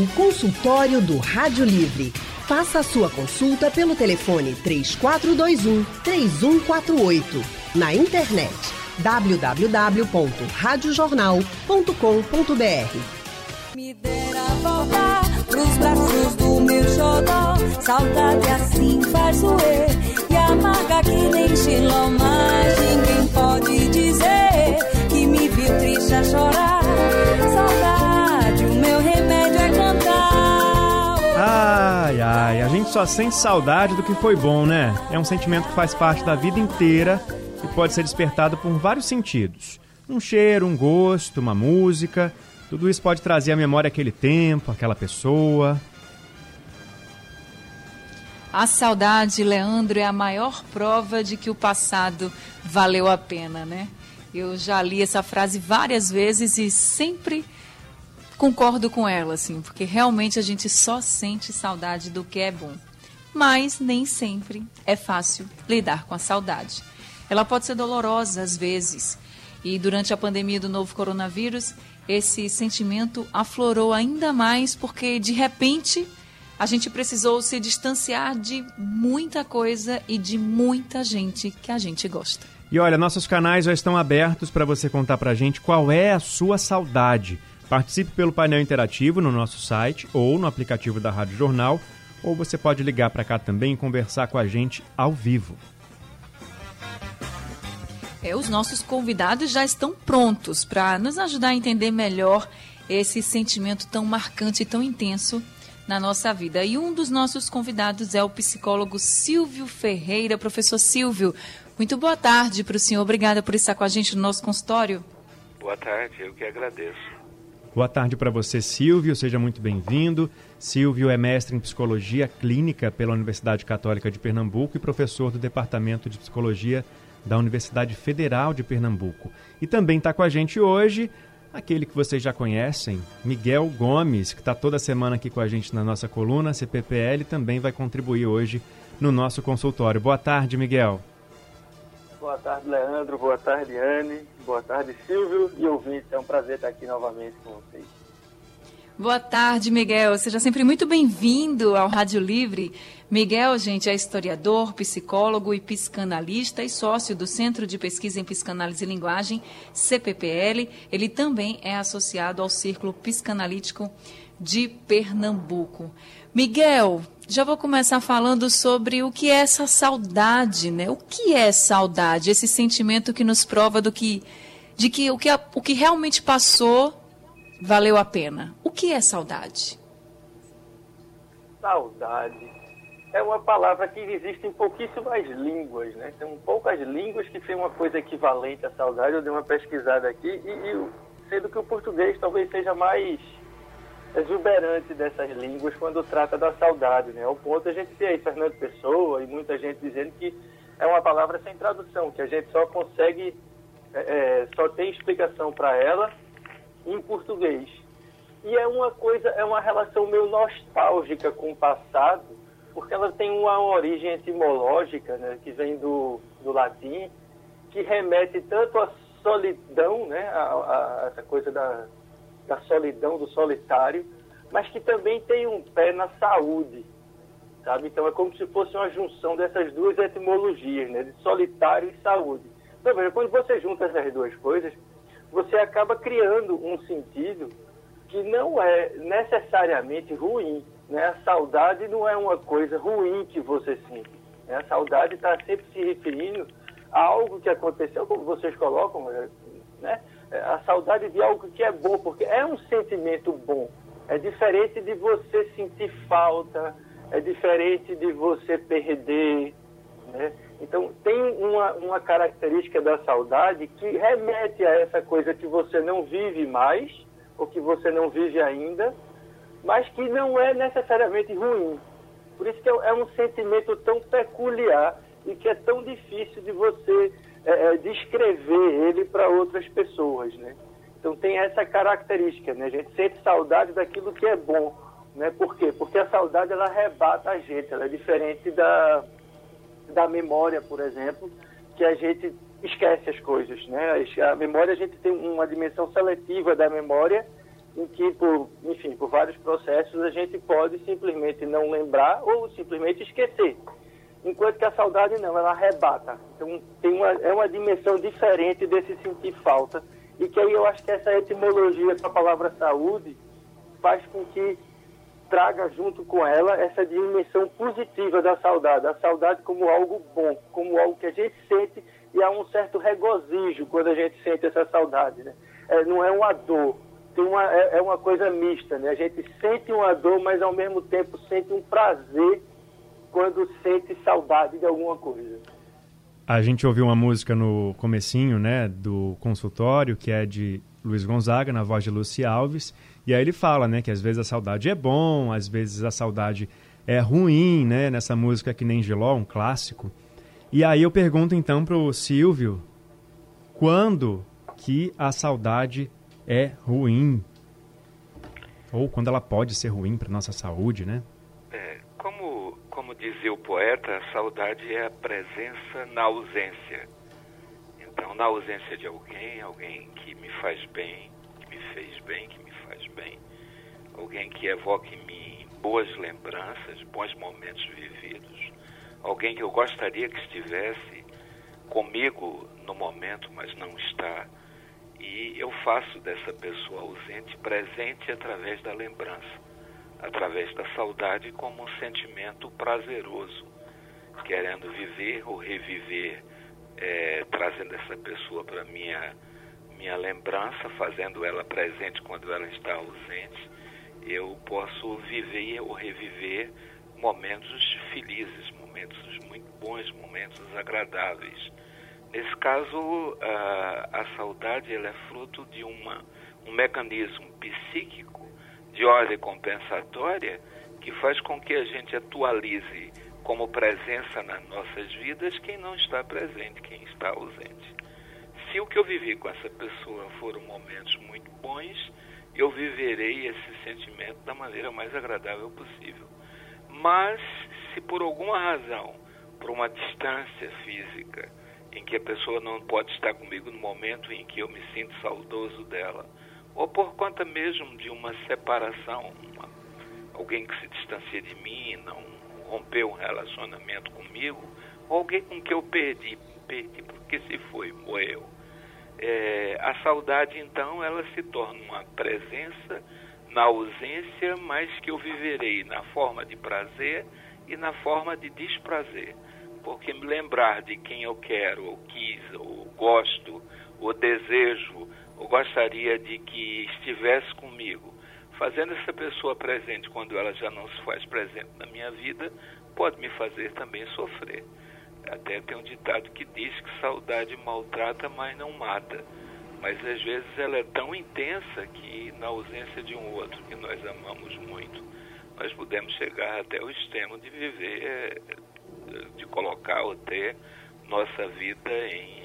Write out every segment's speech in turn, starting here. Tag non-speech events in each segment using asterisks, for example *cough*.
O consultório do Rádio Livre. Faça a sua consulta pelo telefone 3421 3148. Na internet www.radiojornal.com.br. Me dera voltar pros braços do meu xodó. Saudade assim faz doer e amarga que nem xiló. Mas ninguém pode dizer que me viu triste a chorar. Saudade, o meu cantar. Ai, ai, a gente só sente saudade do que foi bom, né? É um sentimento que faz parte da vida inteira e pode ser despertado por vários sentidos. Um cheiro, um gosto, uma música, tudo isso pode trazer à memória aquele tempo, aquela pessoa. A saudade, Leandro, é a maior prova de que o passado valeu a pena, né? Eu já li essa frase várias vezes e sempre concordo com ela, assim, porque realmente a gente só sente saudade do que é bom. Mas nem sempre é fácil lidar com a saudade. Ela pode ser dolorosa às vezes. E durante a pandemia do novo coronavírus, esse sentimento aflorou ainda mais porque de repente a gente precisou se distanciar de muita coisa e de muita gente que a gente gosta. E olha, nossos canais já estão abertos para você contar para a gente qual é a sua saudade. Participe pelo painel interativo no nosso site ou no aplicativo da Rádio Jornal, ou você pode ligar para cá também e conversar com a gente ao vivo. É, os nossos convidados já estão prontos para nos ajudar a entender melhor esse sentimento tão marcante e tão intenso na nossa vida. E um dos nossos convidados é o psicólogo Silvio Ferreira. Professor Silvio, muito boa tarde para o senhor. Obrigada por estar com a gente no nosso consultório. Boa tarde, eu que agradeço. Boa tarde para você, Silvio. Seja muito bem-vindo. Silvio é mestre em psicologia clínica pela Universidade Católica de Pernambuco e professor do Departamento de Psicologia da Universidade Federal de Pernambuco. E também está com a gente hoje aquele que vocês já conhecem, Miguel Gomes, que está toda semana aqui com a gente na nossa coluna CPPL, também vai contribuir hoje no nosso consultório. Boa tarde, Miguel. Boa tarde, Leandro. Boa tarde, Anne. Boa tarde, Silvio e ouvintes. É um prazer estar aqui novamente com vocês. Boa tarde, Miguel. Seja sempre muito bem-vindo ao Rádio Livre. Miguel, gente, é historiador, psicólogo e psicanalista e sócio do Centro de Pesquisa em Psicanálise e Linguagem, CPPL. Ele também é associado ao Círculo Psicanalítico de Pernambuco. Miguel, já vou começar falando sobre o que é essa saudade, né? O que é saudade? Esse sentimento que nos prova do que de que o que, o que realmente passou valeu a pena. O que é saudade? Saudade é uma palavra que existe em pouquíssimas línguas, né? Tem poucas línguas que têm uma coisa equivalente à saudade. Eu dei uma pesquisada aqui e, e sendo que o português talvez seja mais exuberante dessas línguas quando trata da saudade, né? Ao ponto a gente ter aí Fernando Pessoa e muita gente dizendo que é uma palavra sem tradução, que a gente só consegue, é, é só tem explicação para ela em português. E é uma coisa, é uma relação meio nostálgica com o passado, porque ela tem uma origem etimológica, né, que vem do, do latim, que remete tanto à solidão, né, a, a, essa coisa da, da solidão, do solitário, mas que também tem um pé na saúde, sabe? Então é como se fosse uma junção dessas duas etimologias, né, de solitário e saúde. Então veja, quando você junta essas duas coisas, você acaba criando um sentido que não é necessariamente ruim. Né? A saudade não é uma coisa ruim que você sente. Né? A saudade está sempre se referindo a algo que aconteceu, como vocês colocam, né? A saudade de algo que é bom, porque é um sentimento bom. É diferente de você sentir falta, é diferente de você perder. Né? Então, tem uma, uma característica da saudade que remete a essa coisa que você não vive mais, ou que você não vive ainda, mas que não é necessariamente ruim. Por isso que é, é um sentimento tão peculiar e que é tão difícil de você é, é, descrever ele para outras pessoas, né? Então tem essa característica, né? A gente sente saudade daquilo que é bom, né? Por quê? Porque a saudade ela arrebata a gente, ela é diferente da da memória, por exemplo, que a gente esquece as coisas, né? A memória, a gente tem uma dimensão seletiva da memória em que, por, enfim, por vários processos, a gente pode simplesmente não lembrar ou simplesmente esquecer. Enquanto que a saudade não, ela arrebata. Então, tem uma, é uma dimensão diferente desse sentir falta. E que aí eu acho que essa etimologia para a palavra saúde faz com que traga junto com ela essa dimensão positiva da saudade. A saudade como algo bom, como algo que a gente sente e há um certo regozijo quando a gente sente essa saudade. Né? É, não é uma dor, tem uma, é, é, uma coisa mista. Né? A gente sente uma dor, mas ao mesmo tempo sente um prazer quando sente saudade de alguma coisa. A gente ouviu uma música no comecinho né, do consultório, que é de Luiz Gonzaga, na voz de Luci Alves, e aí ele fala né, que às vezes a saudade é bom, às vezes a saudade é ruim, né, nessa música que nem Giló, um clássico. E aí eu pergunto então para o Silvio, quando que a saudade é ruim? Ou quando ela pode ser ruim para nossa saúde, né? Como, dizia o poeta, a saudade é a presença na ausência. Então, na ausência de alguém, alguém que me faz bem, que me fez bem, que me faz bem, alguém que evoque em mim boas lembranças, bons momentos vividos, alguém que eu gostaria que estivesse comigo no momento, mas não está. E eu faço dessa pessoa ausente presente através da lembrança, através da saudade como um sentimento prazeroso, querendo viver ou reviver, é, trazendo essa pessoa para minha minha lembrança, fazendo ela presente quando ela está ausente. Eu posso viver ou reviver momentos felizes, momentos muito bons, momentos agradáveis. Nesse caso, a, a saudade ela é fruto de uma, um mecanismo psíquico de ordem compensatória que faz com que a gente atualize como presença nas nossas vidas quem não está presente, quem está ausente. Se o que eu vivi com essa pessoa foram momentos muito bons, eu viverei esse sentimento da maneira mais agradável possível. Mas se por alguma razão, por uma distância física, em que a pessoa não pode estar comigo no momento em que eu me sinto saudoso dela, ou por conta mesmo de uma separação, uma, alguém que se distancia de mim, não rompeu um relacionamento comigo, ou alguém com que eu perdi, perdi porque se foi, morreu. É, a saudade, então, ela se torna uma presença na ausência, mas que eu viverei na forma de prazer e na forma de desprazer. Porque me lembrar de quem eu quero, ou quis, ou gosto, ou desejo, ou gostaria de que estivesse comigo, fazendo essa pessoa presente quando ela já não se faz presente na minha vida, pode me fazer também sofrer. Até tem um ditado que diz que saudade maltrata, mas não mata. Mas às vezes ela é tão intensa que na ausência de um outro que nós amamos muito, nós podemos chegar até o extremo de viver, de colocar ou ter nossa vida em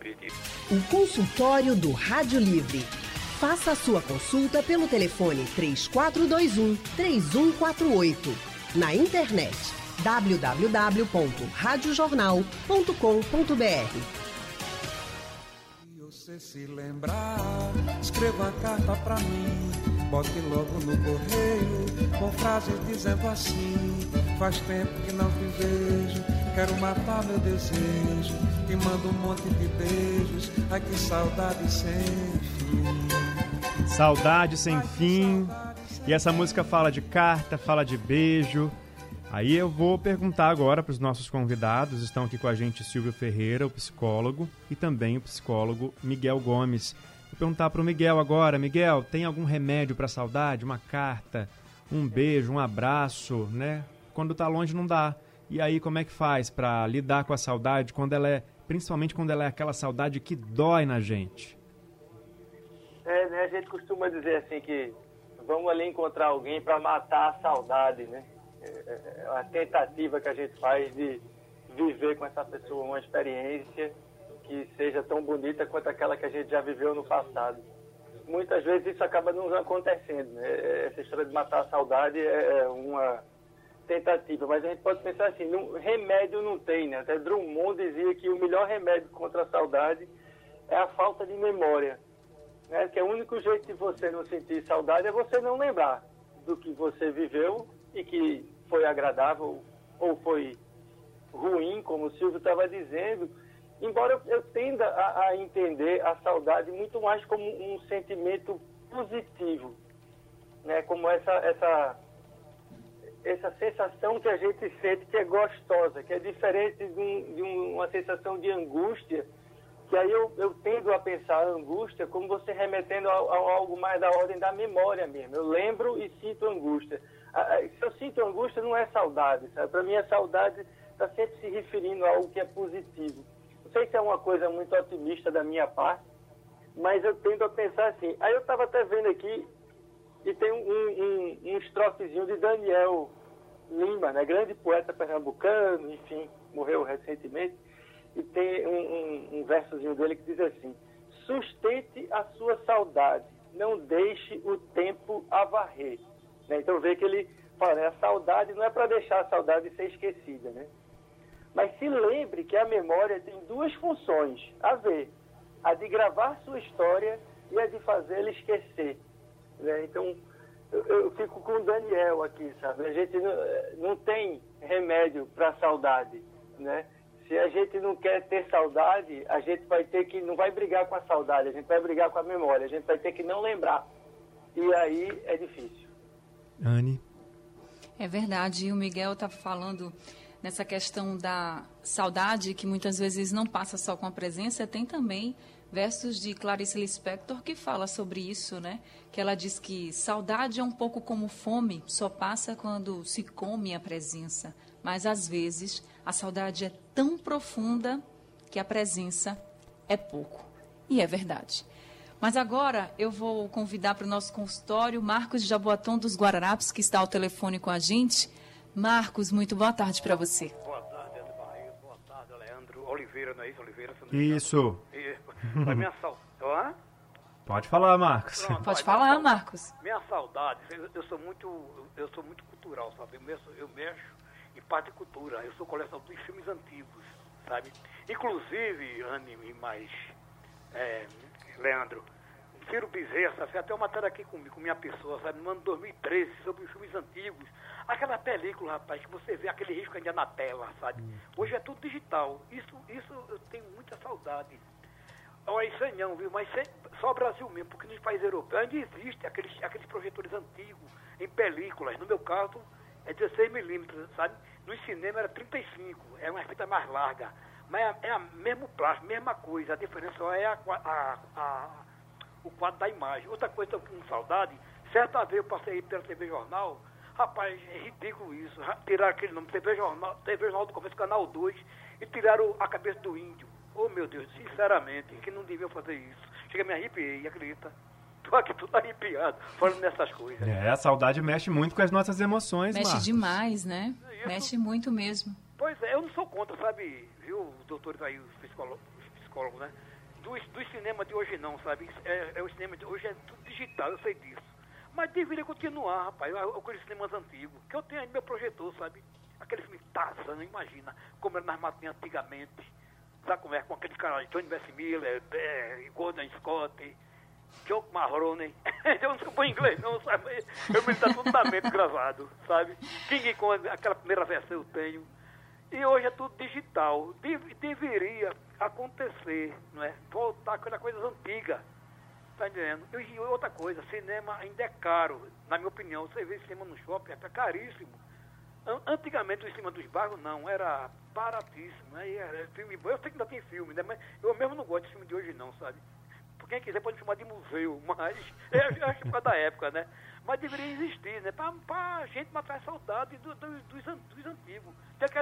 perigo. O consultório do Rádio Livre. Faça a sua consulta pelo telefone 3421 3148. Na internet www.radiojornal.com.br você se lembrar, escreva a carta pra mim. Bote logo no correio, com frases dizendo assim: Faz tempo que não te vejo, quero matar meu desejo. E mando um monte de beijos, ai que saudade sem fim. Saudade sem fim. E essa música fala de carta, fala de beijo. Aí eu vou perguntar agora para os nossos convidados. Estão aqui com a gente Silvio Ferreira, o psicólogo, e também o psicólogo Miguel Gomes. Perguntar para o Miguel agora. Miguel, tem algum remédio para saudade? Uma carta, um beijo, um abraço, né? Quando está longe não dá. E aí como é que faz para lidar com a saudade quando ela é, principalmente quando ela é aquela saudade que dói na gente? É, né? A gente costuma dizer assim que vamos ali encontrar alguém para matar a saudade, né? é, a tentativa que a gente faz de viver com essa pessoa uma experiência que seja tão bonita quanto aquela que a gente já viveu no passado. Muitas vezes isso acaba não acontecendo. Né? Essa história de matar a saudade é, é uma tentativa, mas a gente pode pensar assim, não, remédio não tem, né? Até Drummond dizia que o melhor remédio contra a saudade é a falta de memória. né? Que é o único jeito de você não sentir saudade é você não lembrar do que você viveu e que foi agradável ou foi ruim, como o Silvio estava dizendo. Embora eu tenda a, a entender a saudade muito mais como um sentimento positivo, né? Como essa essa essa sensação que a gente sente que é gostosa, que é diferente de, um, de uma sensação de angústia, que aí eu, eu tendo a pensar a angústia como você remetendo a, a, algo mais da ordem da memória mesmo. Eu lembro e sinto angústia. Se eu sinto angústia, não é saudade, sabe? Para mim, a saudade está sempre se referindo a algo que é positivo. Sei se é uma coisa muito otimista da minha parte, mas eu tendo a pensar assim. Aí eu estava até vendo aqui e tem um, um, um estrofezinho de Daniel Lima, né? grande poeta pernambucano, enfim, morreu recentemente. E tem um, um, um versozinho dele que diz assim: Sustente a sua saudade, não deixe o tempo a varrer. Né? Então vê que ele fala, né? a saudade não é para deixar a saudade ser esquecida, né? Mas se lembre que a memória tem duas funções a ver: a de gravar sua história e a de fazê-la esquecer. Né? Então, eu, eu, fico com o Daniel aqui, sabe? A gente não, não tem remédio para saudade, né? Se a gente não quer ter saudade, a gente vai ter que, não vai brigar com a saudade, a gente vai brigar com a memória, a gente vai ter que não lembrar. E aí é difícil. Anne? É verdade, e o Miguel está falando nessa questão da saudade, que muitas vezes não passa só com a presença, tem também versos de Clarice Lispector que fala sobre isso, né? Que ela diz que saudade é um pouco como fome, só passa quando se come a presença. Mas às vezes a saudade é tão profunda que a presença é pouco. E é verdade. Mas agora eu vou convidar para o nosso consultório Marcos Jaboaton dos Guararapes, que está ao telefone com a gente. Marcos, muito boa tarde para você. Boa tarde, Ana Barreira. Boa tarde, Leandro Oliveira, não é isso? Oliveira? Isso. A minha saudade. Pode falar, Marcos. Pronto, Pode falar, Marcos. Minha saudade, eu, sou muito, eu sou muito cultural, sabe? Eu mexo, eu mexo em parte de cultura. Eu sou colecionador de filmes antigos, sabe? Inclusive, Anne e mais é, Leandro, Ciro Bezerra, fez até uma matéria aqui com, com minha pessoa, sabe? No ano 2013, sobre os filmes antigos. Aquela película, rapaz, que você vê aquele risco ainda na tela, sabe? Hum. Hoje é tudo digital. Isso, isso eu tenho muita saudade. Olha, isso aí não, viu? Mas só o Brasil mesmo, porque nos países europeus ainda existem aqueles, aqueles projetores antigos em películas. No meu caso, é 16 milímetros, sabe? No cinema era 35, é uma fita mais larga. Mas é, é a mesmo plástico, mesma coisa. A diferença só é a, a, a, o quadro da imagem. Outra coisa que eu com saudade, certa vez eu passei pela TV Jornal, rapaz, é ridículo isso. Tiraram aquele nome, TV Jornal, TV Jornal do Começo, Canal 2, e tiraram a cabeça do índio. Oh, meu Deus, sinceramente, que não deviam fazer isso. Chega, me arrepiei, acredita? *laughs* Tô aqui tudo arrepiado, falando nessas coisas. É, a saudade mexe muito com as nossas emoções, Mexe Marcos. demais, né? É, mexe muito mesmo. Pois é, eu não sou contra, sabe, viu, doutores aí, os psicólogos, os psicólogos né? Do, do cinema de hoje não, sabe? É, é, o cinema de hoje é tudo digital, eu sei disso. Mas deveria continuar, rapaz, aqueles cinemas antigos, que eu tenho aí meu projetor, sabe? Aquele filme Tarzan, imagina, como era nas matinhas antigamente sabe como é? Com aquele cara, Johnny Miller, é, Gordon Scott, Joe Marrone. *laughs* eu não sei inglês, não, sabe? Eu me dá tudo gravado, sabe? King Kong, aquela primeira versão eu tenho. E hoje é tudo digital. Deve, deveria acontecer, não é? Voltar com aquelas coisas antigas. Tá entendendo? E outra coisa, cinema ainda é caro. Na minha opinião, você vê cinema no shopping, é caríssimo. Antigamente, em cima dos bairros, não, era baratíssimo. Né? Era filme bom. Eu sei que ainda tem filme, né? mas eu mesmo não gosto de filme de hoje, não, sabe? Quem quiser pode filmar de museu, *laughs* mas eu acho que por causa da época, né? Mas deveria existir, né? Pra, pra gente matar a saudade do, do, dos, dos antigos.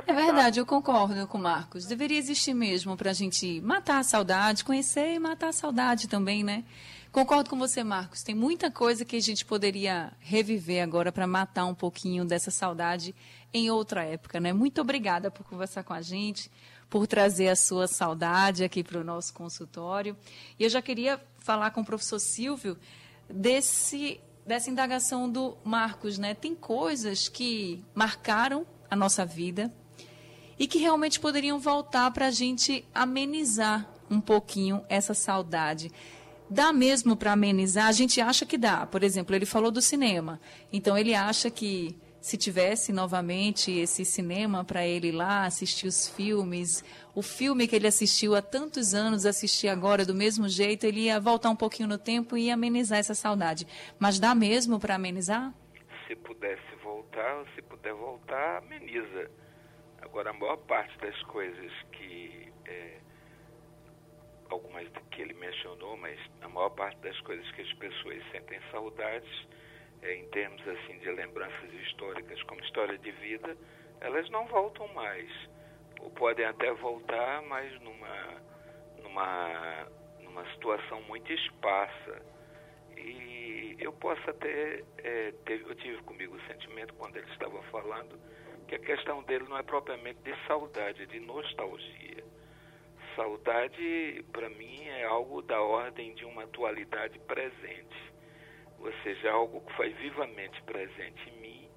É verdade, eu concordo com o Marcos. Deveria existir mesmo pra gente matar a saudade, conhecer e matar a saudade também, né? Concordo com você, Marcos. Tem muita coisa que a gente poderia reviver agora para matar um pouquinho dessa saudade em outra época, né? Muito obrigada por conversar com a gente, por trazer a sua saudade aqui para o nosso consultório. E eu já queria falar com o professor Silvio desse dessa indagação do Marcos, né? Tem coisas que marcaram a nossa vida e que realmente poderiam voltar para a gente amenizar um pouquinho essa saudade. Dá mesmo para amenizar? A gente acha que dá. Por exemplo, ele falou do cinema. Então, ele acha que se tivesse novamente esse cinema para ele ir lá assistir os filmes, o filme que ele assistiu há tantos anos, assistir agora do mesmo jeito, ele ia voltar um pouquinho no tempo e amenizar essa saudade. Mas dá mesmo para amenizar? Se pudesse voltar, se puder voltar, ameniza. Agora, a maior parte das coisas que. É, algumas que ele mencionou, mas a maior parte das coisas que as pessoas sentem saudades é, em termos assim de lembranças históricas, como história de vida, elas não voltam mais. Ou podem até voltar, mas numa, numa, numa situação muito esparsa. E eu posso até, é, ter, eu tive comigo o sentimento quando ele estava falando que a questão dele não é propriamente de saudade, é de nostalgia. Saudade, para mim, é algo da ordem de uma atualidade presente ou seja, algo que foi vivamente presente em mim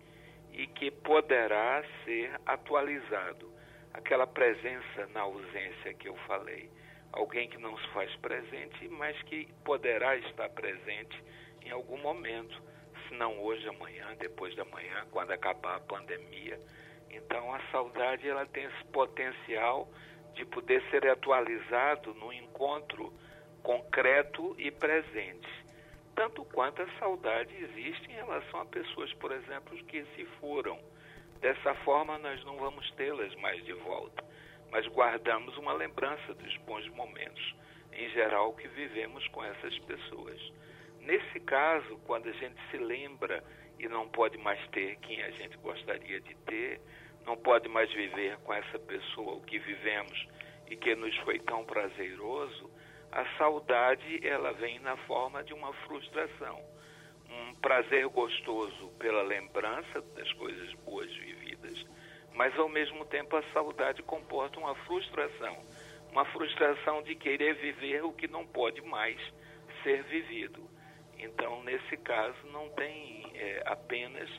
e que poderá ser atualizado. Aquela presença na ausência que eu falei. Alguém que não se faz presente, mas que poderá estar presente em algum momento, se não hoje, amanhã, depois da manhã, quando acabar a pandemia. Então a saudade ela tem esse potencial de poder ser atualizado no encontro concreto e presente tanto quanto a saudade existe em relação a pessoas, por exemplo, que se foram. Dessa forma, nós não vamos tê-las mais de volta, mas guardamos uma lembrança dos bons momentos, em geral, que vivemos com essas pessoas. Nesse caso, quando a gente se lembra e não pode mais ter quem a gente gostaria de ter, não pode mais viver com essa pessoa o que vivemos e que nos foi tão prazeroso, a saudade ela vem na forma de uma frustração, um prazer gostoso pela lembrança das coisas boas vividas, mas ao mesmo tempo a saudade comporta uma frustração, uma frustração de querer viver o que não pode mais ser vivido. Então, nesse caso, não tem é, apenas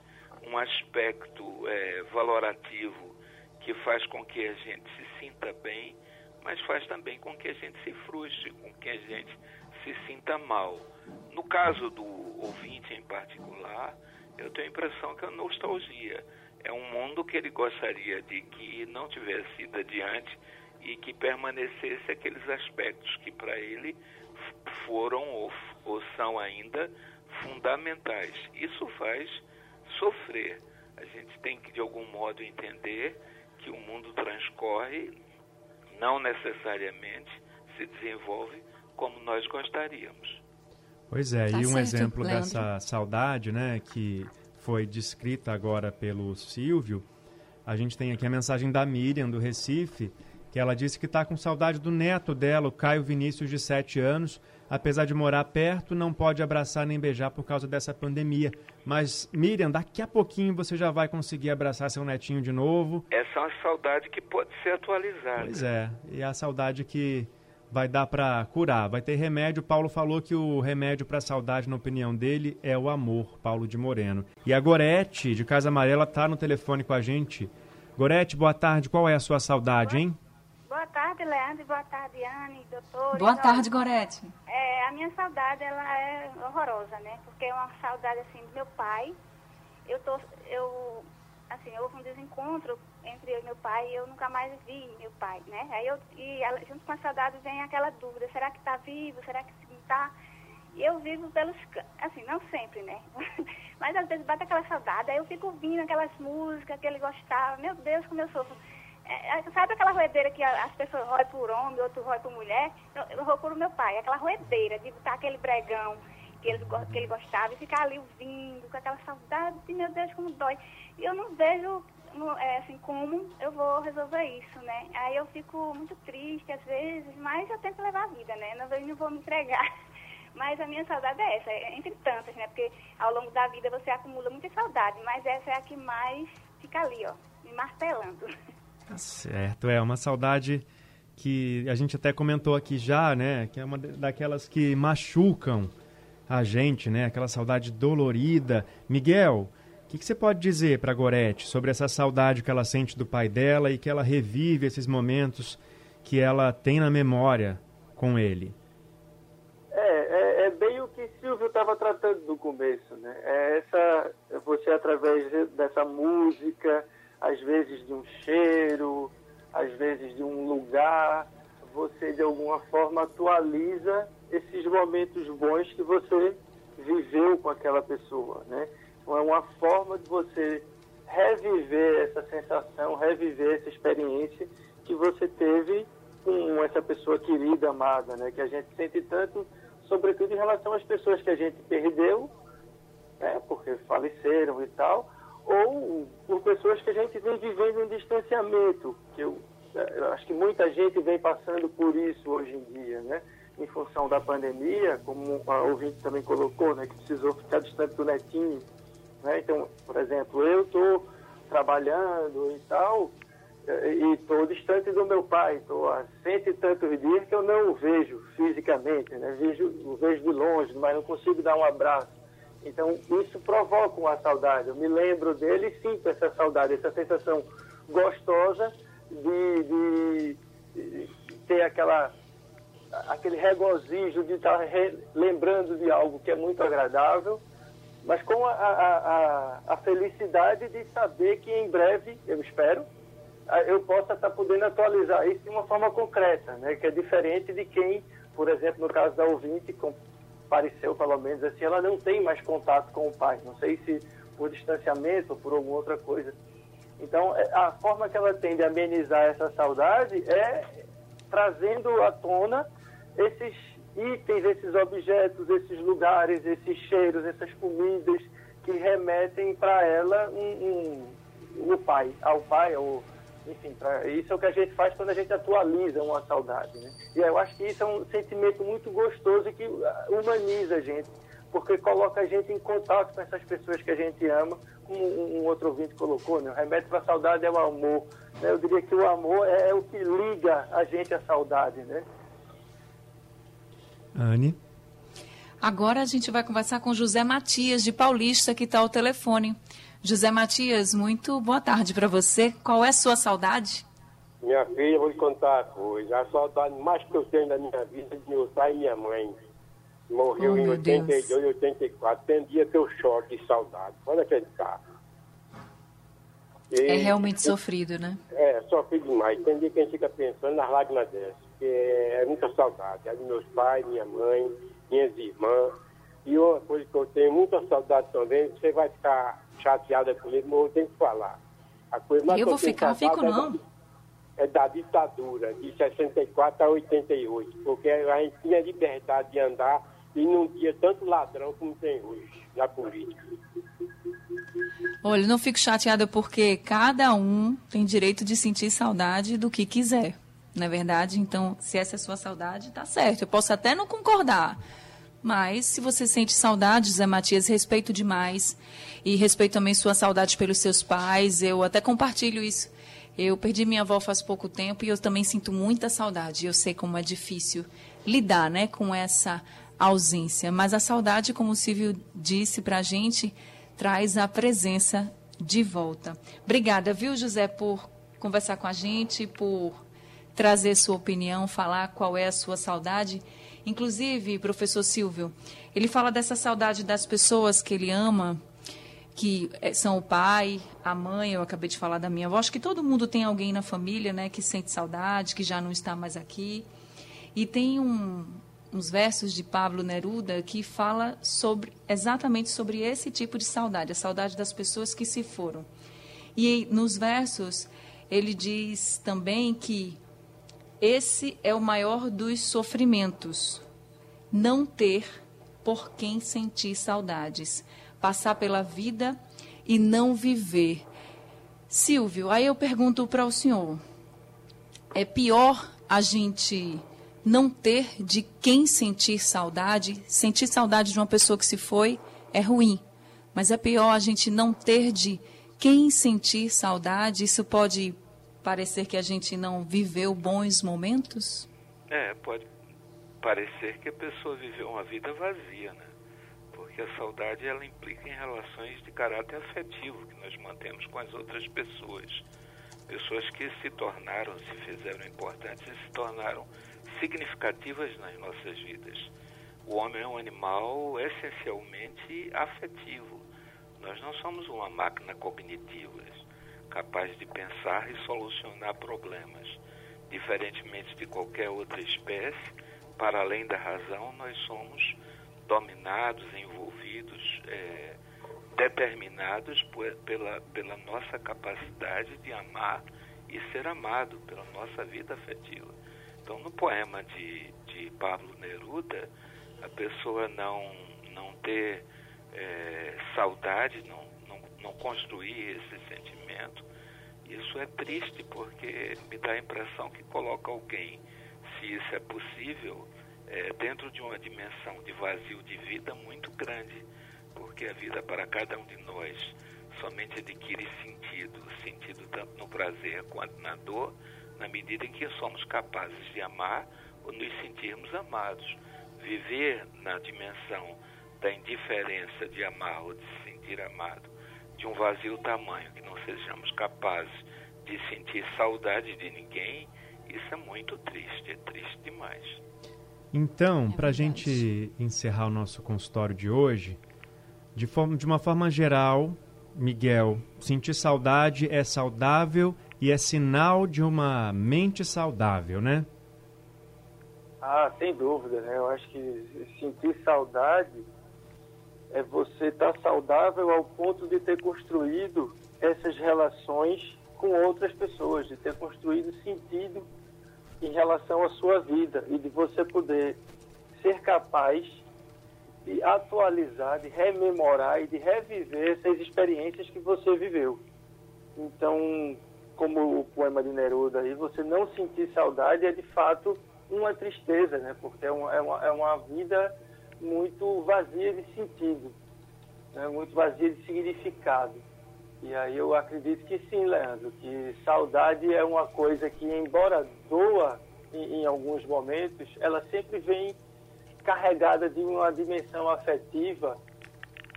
um aspecto é, valorativo que faz com que a gente se sinta bem, mas faz também com que a gente se frustre, com que a gente se sinta mal. No caso do ouvinte em particular, eu tenho a impressão que é nostalgia. É um mundo que ele gostaria de que não tivesse ido adiante e que permanecesse aqueles aspectos que para ele foram ou, ou são ainda fundamentais. Isso faz sofrer. A gente tem que, de algum modo, entender que o mundo transcorre não necessariamente se desenvolve como nós gostaríamos. Pois é, tá e um certo, exemplo Leandro. dessa saudade, né, que foi descrita agora pelo Silvio, a gente tem aqui a mensagem da Miriam, do Recife, que ela disse que está com saudade do neto dela, o Caio Vinícius, de 7 anos. Apesar de morar perto, não pode abraçar nem beijar por causa dessa pandemia. Mas, Miriam, daqui a pouquinho você já vai conseguir abraçar seu netinho de novo. Essa é uma saudade que pode ser atualizada. Pois é, e é a saudade que vai dar para curar. Vai ter remédio. Paulo falou que o remédio para a saudade, na opinião dele, é o amor, Paulo de Moreno. E a Gorete, de Casa Amarela, está no telefone com a gente. Gorete, boa tarde. Qual é a sua saudade, hein? Boa tarde, Leandro. Boa tarde, Anne, doutor. Boa tarde, Gorete. É, a minha saudade, ela é horrorosa, né? Porque é uma saudade, assim, do meu pai. Eu tô, eu, assim, houve um desencontro entre eu e meu pai e eu nunca mais vi meu pai, né? Aí eu, e ela, junto com a saudade vem aquela dúvida, será que está vivo, será que não está? E eu vivo pelos, assim, não sempre, né? *laughs* Mas às vezes bate aquela saudade, aí eu fico ouvindo aquelas músicas que ele gostava, meu Deus, como eu sofro. É, é, sabe aquela roedeira que as pessoas roem por homem, outro roem por mulher? Eu, eu por meu pai, aquela roedeira de botar aquele bregão que ele, que ele gostava e ficar ali ouvindo, com aquela saudade, de meu Deus, como dói. E eu não vejo é, assim, como eu vou resolver isso, né? Aí eu fico muito triste às vezes, mas eu tento levar a vida, né? Não, eu não vou me entregar. *laughs* Mas a minha saudade é essa, é entre tantas, né? Porque ao longo da vida você acumula muita saudade, mas essa é a que mais fica ali, ó, me martelando. *laughs* Tá certo, é uma saudade que a gente até comentou aqui já, né? Que é uma daquelas que machucam a gente, né? Aquela saudade dolorida. Miguel, o que, que, você pode dizer para Gorete sobre essa saudade que ela sente do pai dela e que ela revive esses momentos que ela tem na memória com ele? É, estava tratando no começo, né? É essa, você através dessa música, às vezes de um cheiro, às vezes de um lugar, você de alguma forma atualiza esses momentos bons que você viveu com aquela pessoa, né? Então, é uma forma de você reviver essa sensação, reviver essa experiência que você teve com essa pessoa querida, amada, né? Que a gente sente tanto, sobretudo em relação às pessoas que a gente perdeu, né? Porque faleceram e tal, ou por pessoas que a gente vem vivendo um distanciamento, que eu, eu acho que muita gente vem passando por isso hoje em dia, né? Em função da pandemia, como a ouvinte também colocou, né? Que precisou ficar distante do netinho, né? Então, por exemplo, eu estou trabalhando e tal, eh, e estou distante do meu pai, estou há cento e tantos dias que eu não o vejo fisicamente, né? vejo, o vejo de longe, mas não consigo dar um abraço. Então, isso provoca uma saudade. Eu me lembro dele e sinto essa saudade, essa sensação gostosa de, de, de ter aquela, aquele regozijo de estar lembrando de algo que é muito agradável mas com a, a, a, a, felicidade de saber que em breve, eu espero, eu possa estar podendo atualizar isso de uma forma concreta, né? que é diferente de quem, por exemplo, no caso da ouvinte, pareceu pelo menos assim, ela não tem mais contato com o pai, não sei se por distanciamento ou por alguma outra coisa. Então, é, a forma que ela tem de amenizar essa saudade é trazendo à tona esses itens, esses objetos, esses lugares, esses cheiros, essas comidas que remetem para ela um, um, o pai, ao pai, ou, enfim, pra, isso é o que a gente faz quando a gente atualiza uma saudade. Né? E eu acho que isso é um sentimento muito gostoso e que humaniza a gente, porque coloca a gente em contato com essas pessoas que a gente ama, como um, outro ouvinte colocou, né? o remédio para a saudade é o amor. Né? Eu diria que o amor é, é o que liga a gente à saudade, né? Anne. Agora a gente vai conversar com José Matias, de Paulista, que está ao telefone. José Matias, muito boa tarde para você. Qual é a sua saudade? Minha filha, vou lhe contar uma coisa. A saudade mais que eu tenho da minha vida é de meu pai e minha mãe. Morreu Oh, em meu 82, Deus. 84. Tem dia que eu choro de saudade. Pode acreditar. E- É realmente sofrido, né? É, sofri demais. Tem dia que a gente fica pensando nas lágrimas dessas. Porque é muita saudade. É dos meus pais, minha mãe, minhas irmãs. E uma coisa que eu tenho muita saudade também, você vai ficar chateada comigo, mas eu tenho que falar. A coisa mais Eu vou ficar, saudade fico é não. é da ditadura, de 64 a 88, porque a gente tinha liberdade de andar e não tinha tanto ladrão como tem hoje na política. Olha, não fico chateada porque cada um tem direito de sentir saudade do que quiser, não é verdade? Então, se essa é a sua saudade, tá certo. Eu posso até não concordar, mas se você sente saudade, Zé Matias, respeito demais e respeito também sua saudade pelos seus pais. Eu até compartilho isso. Eu perdi minha avó faz pouco tempo e eu também sinto muita saudade. Eu sei como é difícil lidar, né, com essa ausência. Mas a saudade, como o Silvio disse para a gente, traz a presença de volta. Obrigada, viu, José, por conversar com a gente, por trazer sua opinião, falar qual é a sua saudade. Inclusive, professor Silvio, ele fala dessa saudade das pessoas que ele ama, que eh, são o pai, a mãe, eu acabei de falar da minha avó. Acho que todo mundo tem alguém na família, né, que sente saudade, que já não está mais aqui. E tem um, uns versos de Pablo Neruda que fala sobre exatamente sobre esse tipo de saudade, a saudade das pessoas que se foram. E nos versos ele diz também que esse é o maior dos sofrimentos, não ter por quem sentir saudades, passar pela vida e não viver. Silvio, aí eu pergunto para o senhor: é pior a gente não ter de quem sentir saudade? Sentir saudade de uma pessoa que se foi é ruim, mas é pior a gente não ter de quem sentir saudade? Isso pode parecer que a gente não viveu bons momentos? É, pode parecer que a pessoa viveu uma vida vazia, né? Porque a saudade ela implica em relações de caráter afetivo que nós mantemos com as outras pessoas. Pessoas que se tornaram, se fizeram importantes e se tornaram significativas nas nossas vidas. o homem é um animal essencialmente afetivo. Nós não somos uma máquina cognitiva, capaz de pensar e solucionar problemas. Diferentemente de qualquer outra espécie, para além da razão, nós somos dominados, envolvidos, é, determinados por, pela, pela nossa capacidade de amar e ser amado, pela nossa vida afetiva. Então, no poema de, de Pablo Neruda, a pessoa não, não ter é, saudade, não, não, construir esse sentimento, isso é triste porque me dá a impressão que coloca alguém, se isso é possível, é, dentro de uma dimensão de vazio de vida muito grande, porque a vida para cada um de nós somente adquire sentido, sentido tanto no prazer quanto na dor, na medida em que somos capazes de amar ou nos sentirmos amados. Viver na dimensão da indiferença de amar ou de se sentir amado, de um vazio tamanho que não sejamos capazes de sentir saudade de ninguém, isso é muito triste, é triste demais. Então, é para a gente encerrar o nosso consultório de hoje, de, forma, de uma forma geral, Miguel, sentir saudade é saudável e é sinal de uma mente saudável, né? Ah, sem dúvida, né? Eu acho que sentir saudade é você estar tá saudável ao ponto de ter construído essas relações com outras pessoas, de ter construído sentido em relação à sua vida e de você poder ser capaz de atualizar, de rememorar e de reviver essas experiências que você viveu. Então, como o poema de Neruda aí, você não sentir saudade é de fato uma tristeza, né? Porque é uma, é uma, é uma vida muito vazia de sentido, né? muito vazia de significado. E aí eu acredito que sim, Leandro, que saudade é uma coisa que, embora doa em, em alguns momentos, ela sempre vem carregada de uma dimensão afetiva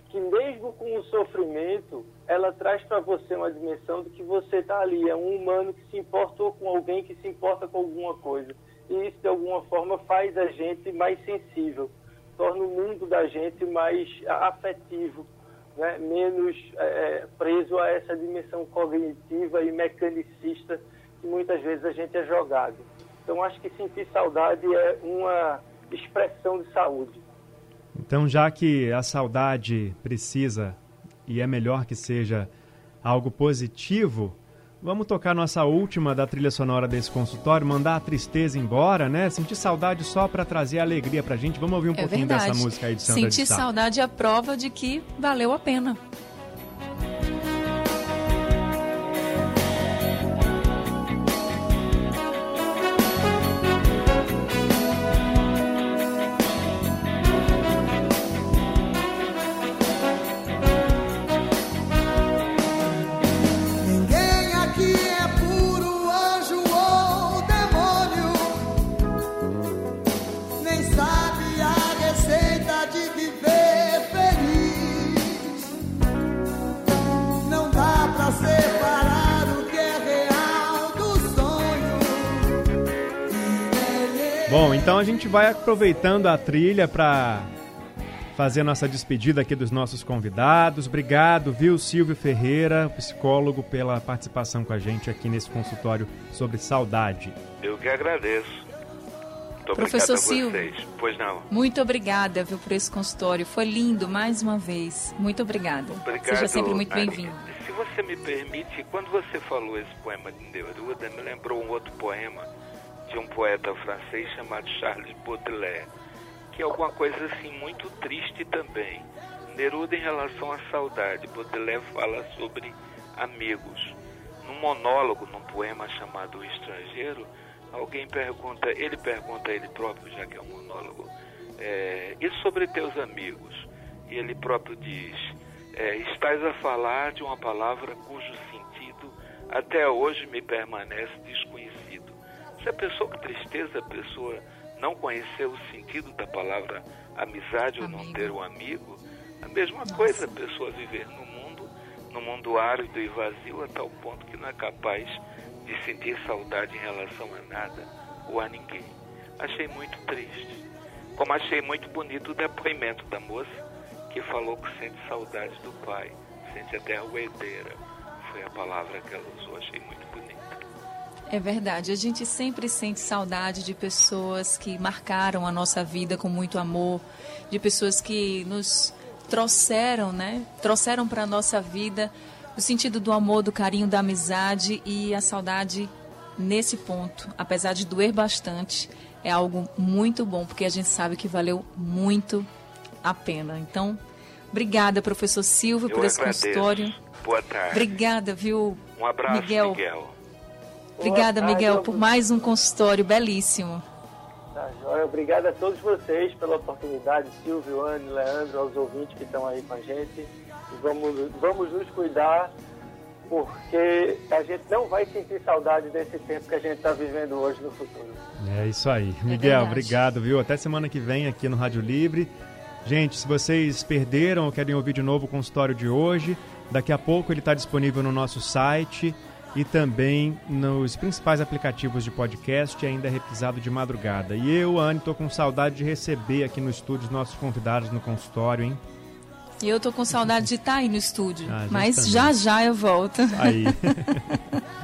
que mesmo com o sofrimento, ela traz para você uma dimensão de que você está ali, é um humano que se importou com alguém que se importa com alguma coisa. E isso, de alguma forma, faz a gente mais sensível, torna o mundo da gente mais afetivo, né? menos é, preso a essa dimensão cognitiva e mecanicista que muitas vezes a gente é jogado. Então, acho que sentir saudade é uma expressão de saúde. Então, já que a saudade precisa e é melhor que seja algo positivo, Vamos tocar nossa última da trilha sonora desse consultório, mandar a tristeza embora, né? Sentir saudade só para trazer alegria pra gente. Vamos ouvir um é pouquinho verdade. dessa música aí de Sandra Sentir de saudade é a prova de que valeu a pena. Bom, então a gente vai aproveitando a trilha para fazer a nossa despedida aqui dos nossos convidados. Obrigado, viu, Silvio Ferreira, psicólogo, pela participação com a gente aqui nesse consultório sobre saudade. Eu que agradeço. Muito Professor Silvio, pois não. Muito obrigada, viu, por esse consultório. Foi lindo, mais uma vez. Muito obrigada. Obrigado, Seja sempre muito bem-vindo. Se você me permite, quando você falou esse poema de Neruda, me lembrou um outro poema de um poeta francês chamado Charles Baudelaire, que é alguma coisa assim muito triste também. Neruda em relação à saudade, Baudelaire fala sobre amigos. Num monólogo, num poema chamado O Estrangeiro, alguém pergunta, ele pergunta a ele próprio, já que é um monólogo, é, e sobre teus amigos? E ele próprio diz, é, estás a falar de uma palavra cujo sentido até hoje me permanece desconhecido. Se a pessoa com tristeza, a pessoa não conhecer o sentido da palavra amizade amigo. ou não ter um amigo, a mesma Nossa. coisa a pessoa viver no mundo, no mundo árido e vazio a tal ponto que não é capaz de sentir saudade em relação a nada ou a ninguém. Achei muito triste. Como achei muito bonito o depoimento da moça que falou que sente saudade do pai, sente até a ruedeira. Foi a palavra que ela usou, achei muito bonita. É verdade, a gente sempre sente saudade de pessoas que marcaram a nossa vida com muito amor, de pessoas que nos trouxeram, né? Trouxeram para a nossa vida o sentido do amor, do carinho, da amizade e a saudade nesse ponto, apesar de doer bastante, é algo muito bom, porque a gente sabe que valeu muito a pena. Então, obrigada, professor Silvio, Eu por esse agradeço. consultório. Boa tarde. Obrigada, viu, Um abraço, Miguel. Miguel. Obrigada, tarde, Miguel, por mais um consultório belíssimo. Tá, joia. Obrigado a todos vocês pela oportunidade, Silvio, Anne, Leandro, aos ouvintes que estão aí com a gente. E vamos, vamos nos cuidar, porque a gente não vai sentir saudade desse tempo que a gente está vivendo hoje no futuro. É isso aí. Miguel, verdade. obrigado, viu? Até semana que vem aqui no Rádio Livre. Gente, se vocês perderam ou querem ouvir de novo o consultório de hoje, daqui a pouco ele está disponível no nosso site e também nos principais aplicativos de podcast e ainda é reprisado de madrugada. E eu, Anne, tô com saudade de receber aqui no estúdio os nossos convidados no consultório, hein? E eu tô com saudade de estar aí no estúdio, Ah, mas também. já já eu volto. Aí. *laughs*